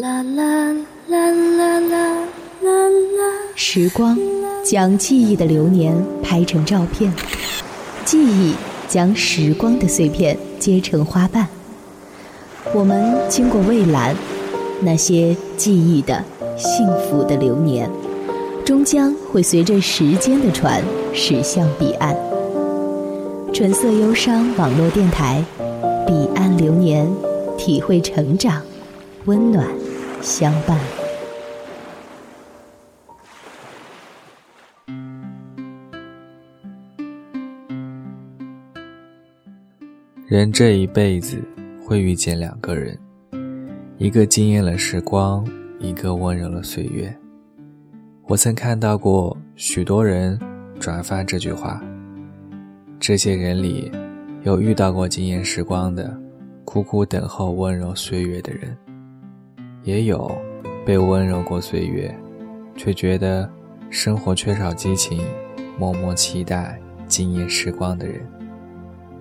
啦啦啦啦啦啦啦。时光将记忆的流年拍成照片，记忆将时光的碎片结成花瓣。我们经过蔚蓝，那些记忆的、幸福的流年，终将会随着时间的船驶向彼岸。纯色忧伤网络电台，彼岸流年，体会成长，温暖相伴。人这一辈子会遇见两个人，一个惊艳了时光，一个温柔了岁月。我曾看到过许多人转发这句话。这些人里，有遇到过惊艳时光的，苦苦等候温柔岁月的人，也有被温柔过岁月，却觉得生活缺少激情，默默期待惊艳时光的人。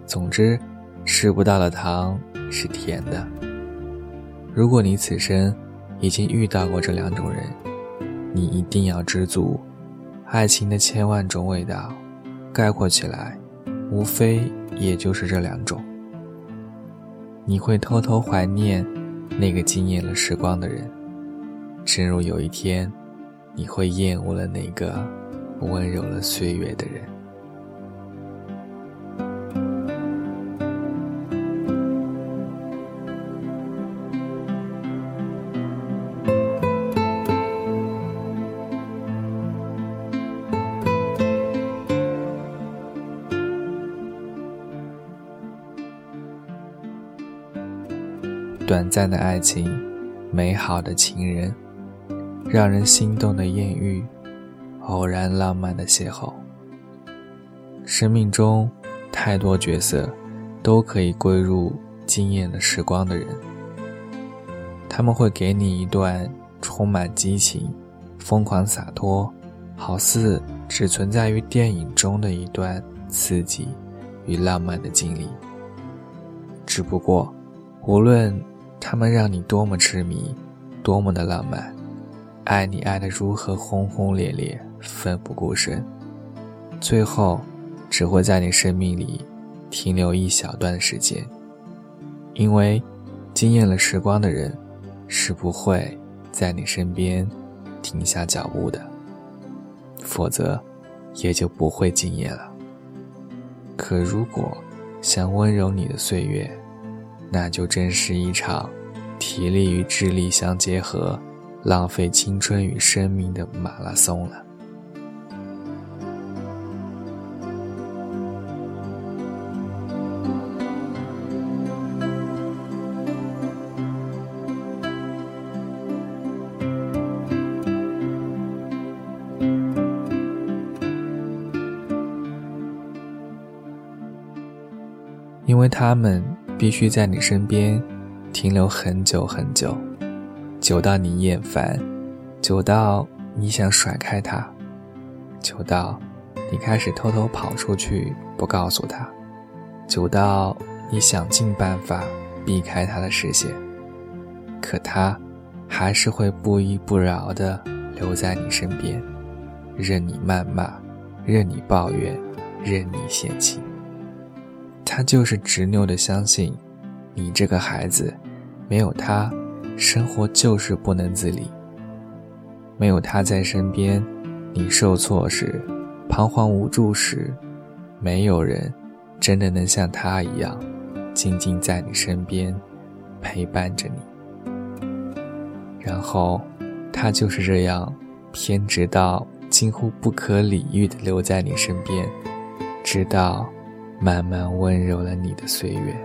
总之，吃不到的糖是甜的。如果你此生已经遇到过这两种人，你一定要知足，爱情的千万种味道，概括起来。无非也就是这两种。你会偷偷怀念那个惊艳了时光的人，正如有一天，你会厌恶了那个温柔了岁月的人。短暂的爱情，美好的情人，让人心动的艳遇，偶然浪漫的邂逅。生命中太多角色，都可以归入惊艳的时光的人。他们会给你一段充满激情、疯狂洒脱，好似只存在于电影中的一段刺激与浪漫的经历。只不过，无论。他们让你多么痴迷，多么的浪漫，爱你爱得如何轰轰烈烈，奋不顾身，最后只会在你生命里停留一小段时间。因为惊艳了时光的人，是不会在你身边停下脚步的，否则也就不会惊艳了。可如果想温柔你的岁月，那就真是一场体力与智力相结合、浪费青春与生命的马拉松了。因为他们。必须在你身边停留很久很久，久到你厌烦，久到你想甩开他，久到你开始偷偷跑出去不告诉他，久到你想尽办法避开他的视线，可他还是会不依不饶地留在你身边，任你谩骂，任你抱怨，任你嫌弃。他就是执拗的相信，你这个孩子，没有他，生活就是不能自理。没有他在身边，你受挫时，彷徨无助时，没有人真的能像他一样，静静在你身边，陪伴着你。然后，他就是这样偏执到近乎不可理喻的留在你身边，直到。慢慢温柔了你的岁月。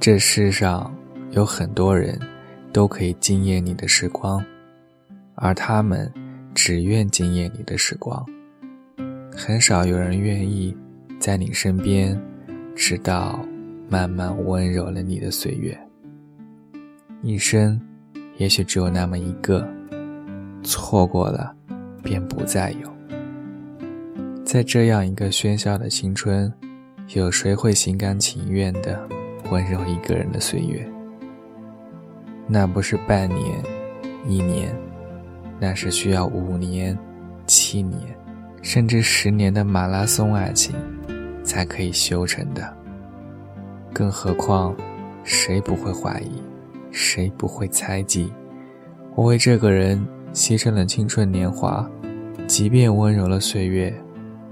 这世上有很多人，都可以惊艳你的时光，而他们只愿惊艳你的时光。很少有人愿意在你身边，直到。慢慢温柔了你的岁月，一生也许只有那么一个，错过了，便不再有。在这样一个喧嚣的青春，有谁会心甘情愿的温柔一个人的岁月？那不是半年、一年，那是需要五年、七年，甚至十年的马拉松爱情才可以修成的。更何况，谁不会怀疑？谁不会猜忌？我为这个人牺牲了青春年华，即便温柔了岁月，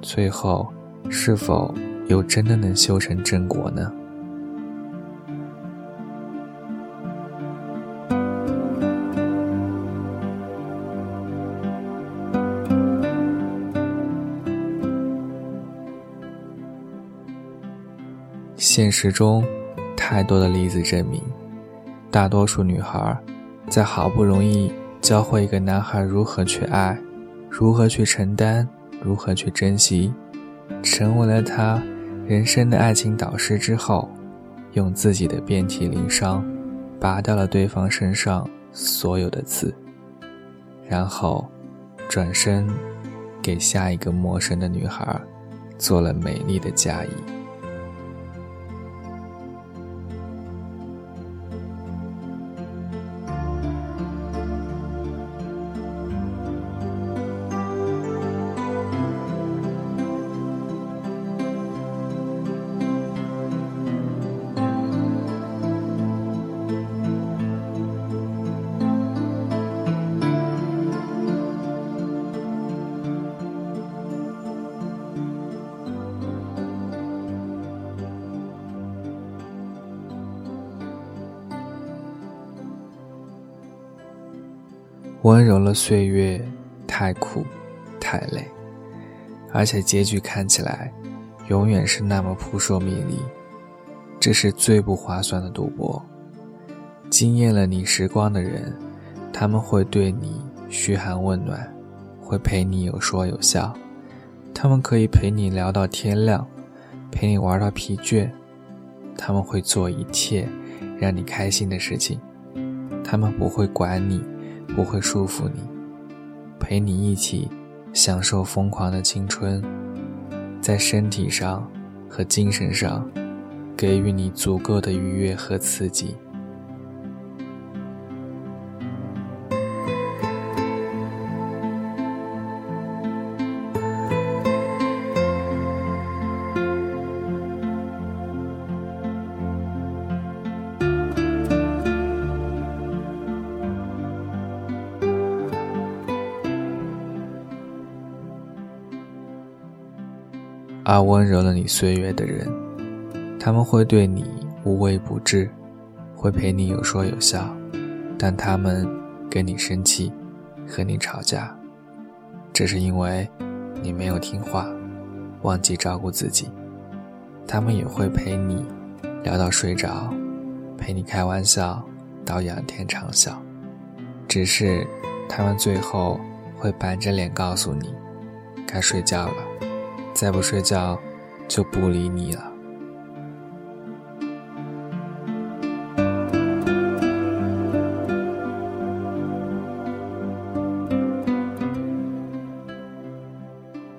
最后是否又真的能修成正果呢？现实中，太多的例子证明，大多数女孩，在好不容易教会一个男孩如何去爱，如何去承担，如何去珍惜，成为了他人生的爱情导师之后，用自己的遍体鳞伤，拔掉了对方身上所有的刺，然后，转身，给下一个陌生的女孩，做了美丽的嫁衣。温柔了岁月，太苦，太累，而且结局看起来，永远是那么扑朔迷离。这是最不划算的赌博。惊艳了你时光的人，他们会对你嘘寒问暖，会陪你有说有笑，他们可以陪你聊到天亮，陪你玩到疲倦，他们会做一切让你开心的事情，他们不会管你。不会束缚你，陪你一起享受疯狂的青春，在身体上和精神上给予你足够的愉悦和刺激。而温柔了你岁月的人，他们会对你无微不至，会陪你有说有笑，但他们跟你生气，和你吵架，只是因为你没有听话，忘记照顾自己。他们也会陪你聊到睡着，陪你开玩笑到仰天长啸，只是他们最后会板着脸告诉你，该睡觉了。再不睡觉，就不理你了。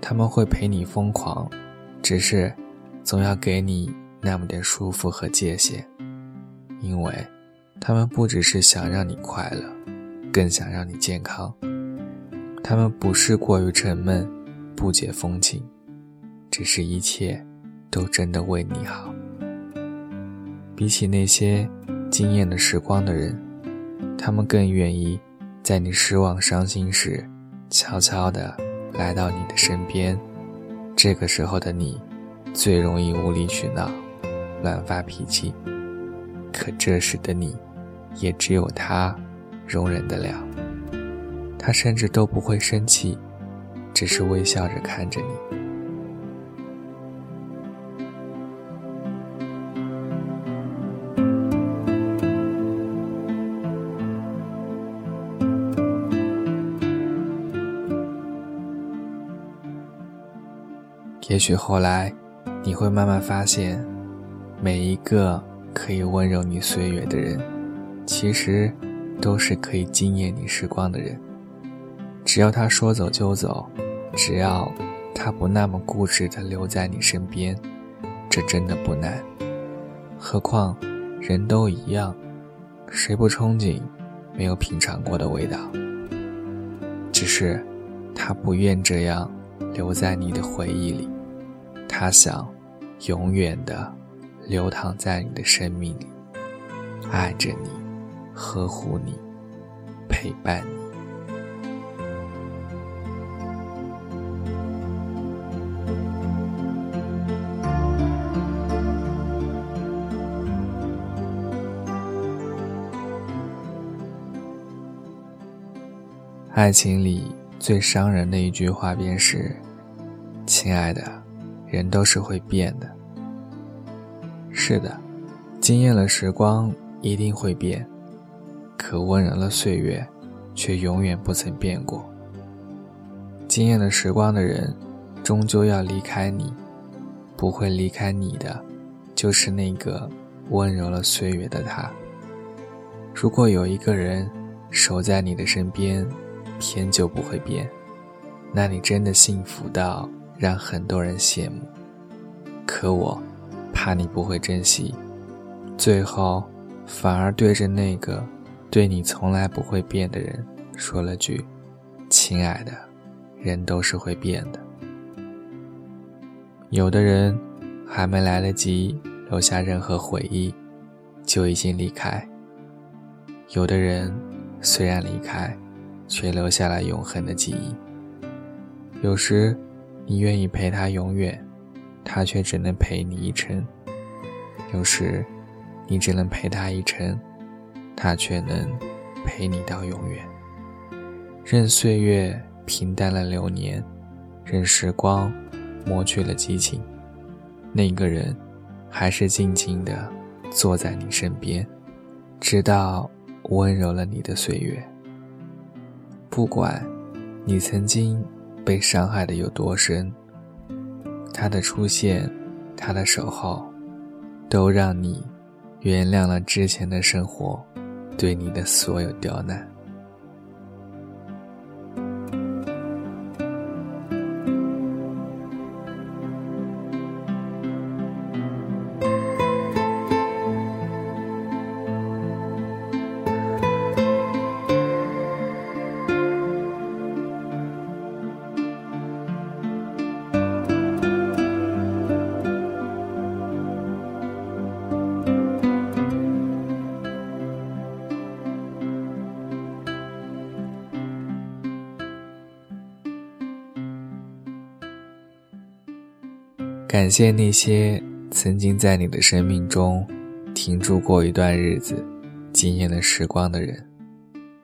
他们会陪你疯狂，只是总要给你那么点舒服和界限，因为他们不只是想让你快乐，更想让你健康。他们不是过于沉闷，不解风情。只是一切，都真的为你好。比起那些惊艳的时光的人，他们更愿意在你失望、伤心时，悄悄地来到你的身边。这个时候的你，最容易无理取闹、乱发脾气。可这时的你，也只有他容忍得了。他甚至都不会生气，只是微笑着看着你。也许后来，你会慢慢发现，每一个可以温柔你岁月的人，其实都是可以惊艳你时光的人。只要他说走就走，只要他不那么固执的留在你身边，这真的不难。何况，人都一样，谁不憧憬没有品尝过的味道？只是，他不愿这样留在你的回忆里，他想永远的流淌在你的生命里，爱着你，呵护你，陪伴你。爱情里最伤人的一句话便是：“亲爱的，人都是会变的。”是的，惊艳了时光一定会变，可温柔了岁月，却永远不曾变过。惊艳了时光的人，终究要离开你，不会离开你的，就是那个温柔了岁月的他。如果有一个人守在你的身边，偏就不会变，那你真的幸福到让很多人羡慕。可我怕你不会珍惜，最后反而对着那个对你从来不会变的人说了句：“亲爱的，人都是会变的。”有的人还没来得及留下任何回忆，就已经离开；有的人虽然离开，却留下了永恒的记忆。有时，你愿意陪他永远，他却只能陪你一程；有时，你只能陪他一程，他却能陪你到永远。任岁月平淡了流年，任时光磨去了激情，那个人还是静静地坐在你身边，直到温柔了你的岁月。不管你曾经被伤害的有多深，他的出现，他的守候，都让你原谅了之前的生活对你的所有刁难。感谢那些曾经在你的生命中停住过一段日子、惊艳了时光的人，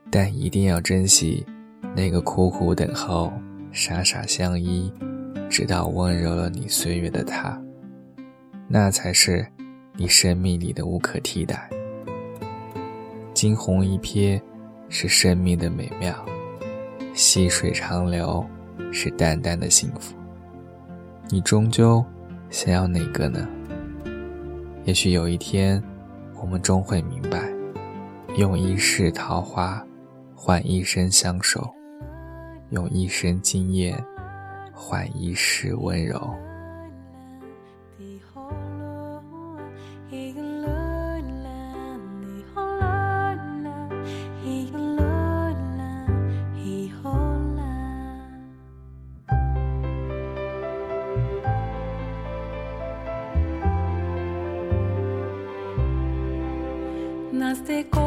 但一定要珍惜那个苦苦等候、傻傻相依，直到温柔了你岁月的他。那才是你生命里的无可替代。惊鸿一瞥是生命的美妙，细水长流是淡淡的幸福。你终究。想要哪个呢？也许有一天，我们终会明白，用一世桃花换一生相守，用一生惊艳换一世温柔。llenaste con